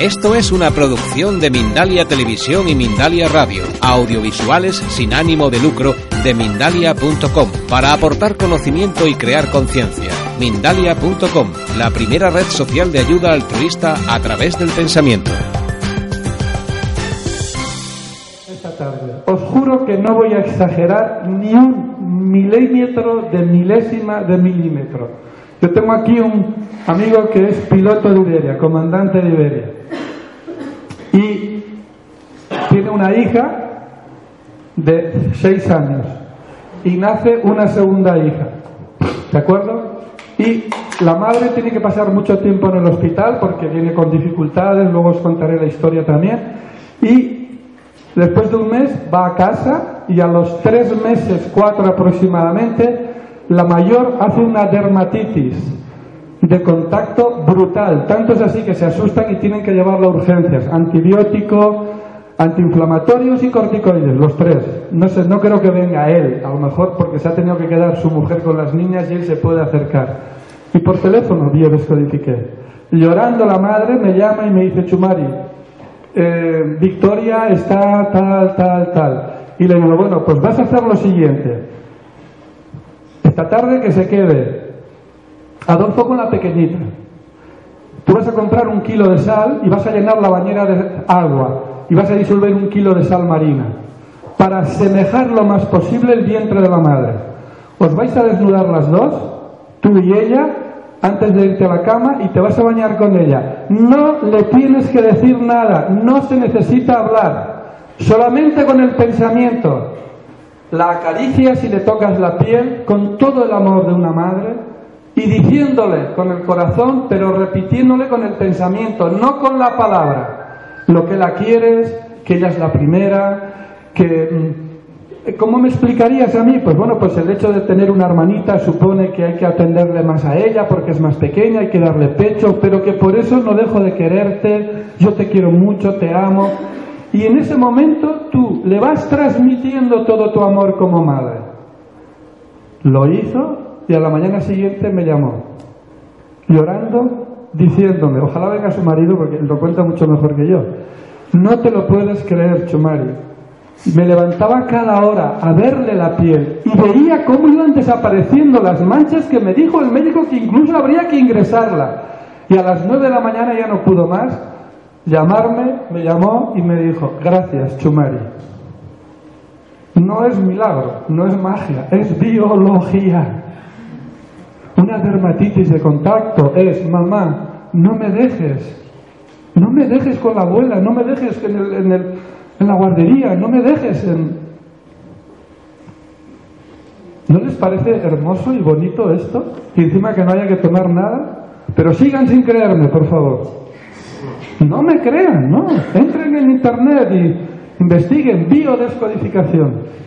Esto es una producción de Mindalia Televisión y Mindalia Radio, audiovisuales sin ánimo de lucro de mindalia.com, para aportar conocimiento y crear conciencia. Mindalia.com, la primera red social de ayuda altruista a través del pensamiento. Esta tarde. Os juro que no voy a exagerar ni un milímetro de milésima de milímetro. Yo tengo aquí un amigo que es piloto de Iberia, comandante de Iberia. Y tiene una hija de seis años. Y nace una segunda hija. ¿De acuerdo? Y la madre tiene que pasar mucho tiempo en el hospital porque viene con dificultades, luego os contaré la historia también. Y después de un mes va a casa y a los tres meses, cuatro aproximadamente, la mayor hace una dermatitis de contacto brutal. Tanto es así que se asustan y tienen que llevarlo a urgencias. Antibiótico, antiinflamatorios y corticoides, los tres. No sé, no creo que venga él, a lo mejor porque se ha tenido que quedar su mujer con las niñas y él se puede acercar. Y por teléfono descodifiqué. Llorando la madre me llama y me dice, Chumari, eh, Victoria está tal, tal, tal. Y le digo, bueno, pues vas a hacer lo siguiente esta tarde que se quede Adolfo con la pequeñita. Tú vas a comprar un kilo de sal y vas a llenar la bañera de agua y vas a disolver un kilo de sal marina para asemejar lo más posible el vientre de la madre. Os vais a desnudar las dos, tú y ella, antes de irte a la cama y te vas a bañar con ella. No le tienes que decir nada, no se necesita hablar, solamente con el pensamiento la acaricias y le tocas la piel con todo el amor de una madre y diciéndole con el corazón, pero repitiéndole con el pensamiento, no con la palabra, lo que la quieres, que ella es la primera, que... Mm, ¿Cómo me explicarías a mí? Pues bueno, pues el hecho de tener una hermanita supone que hay que atenderle más a ella porque es más pequeña, hay que darle pecho, pero que por eso no dejo de quererte, yo te quiero mucho, te amo. Y en ese momento tú le vas transmitiendo todo tu amor como madre. Lo hizo y a la mañana siguiente me llamó, llorando, diciéndome, ojalá venga su marido porque lo cuenta mucho mejor que yo. No te lo puedes creer, Chumari. Me levantaba cada hora a verle la piel y veía cómo iban desapareciendo las manchas que me dijo el médico que incluso habría que ingresarla. Y a las nueve de la mañana ya no pudo más llamarme, me llamó y me dijo, gracias Chumari. No es milagro, no es magia, es biología. Una dermatitis de contacto es, mamá, no me dejes, no me dejes con la abuela, no me dejes en, el, en, la guardería, no me dejes en... ¿No les parece hermoso y bonito esto? Y encima que no haya que tomar nada. Pero sigan sin creerme, por favor. No me crean, no. Entren en internet y investiguen biodescodificación.